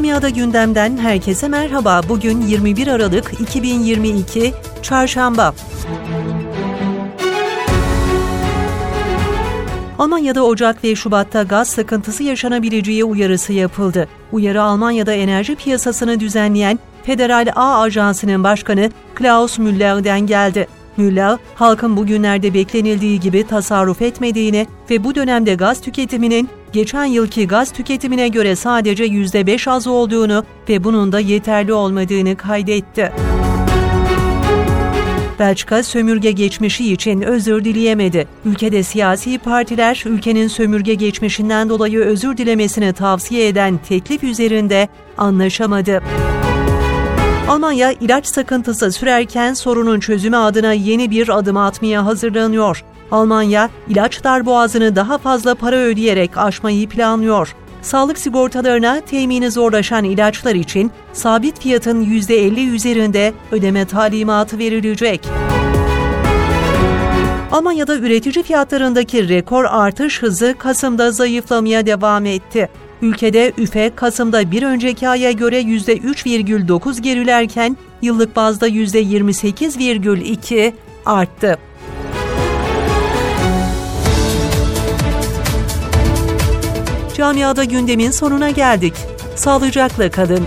Camiada gündemden herkese merhaba. Bugün 21 Aralık 2022 Çarşamba. Almanya'da Ocak ve Şubat'ta gaz sıkıntısı yaşanabileceği uyarısı yapıldı. Uyarı Almanya'da enerji piyasasını düzenleyen Federal A Ajansı'nın başkanı Klaus Müller'den geldi. Müller, halkın bugünlerde beklenildiği gibi tasarruf etmediğini ve bu dönemde gaz tüketiminin geçen yılki gaz tüketimine göre sadece %5 az olduğunu ve bunun da yeterli olmadığını kaydetti. Belçika sömürge geçmişi için özür dileyemedi. Ülkede siyasi partiler ülkenin sömürge geçmişinden dolayı özür dilemesini tavsiye eden teklif üzerinde anlaşamadı. Almanya ilaç sıkıntısı sürerken sorunun çözümü adına yeni bir adım atmaya hazırlanıyor. Almanya, ilaç darboğazını daha fazla para ödeyerek aşmayı planlıyor. Sağlık sigortalarına temini zorlaşan ilaçlar için sabit fiyatın %50 üzerinde ödeme talimatı verilecek. Almanya'da üretici fiyatlarındaki rekor artış hızı Kasım'da zayıflamaya devam etti. Ülkede üfe Kasım'da bir önceki aya göre %3,9 gerilerken yıllık bazda %28,2 arttı. Camiada gündemin sonuna geldik. Sağlıcakla kalın.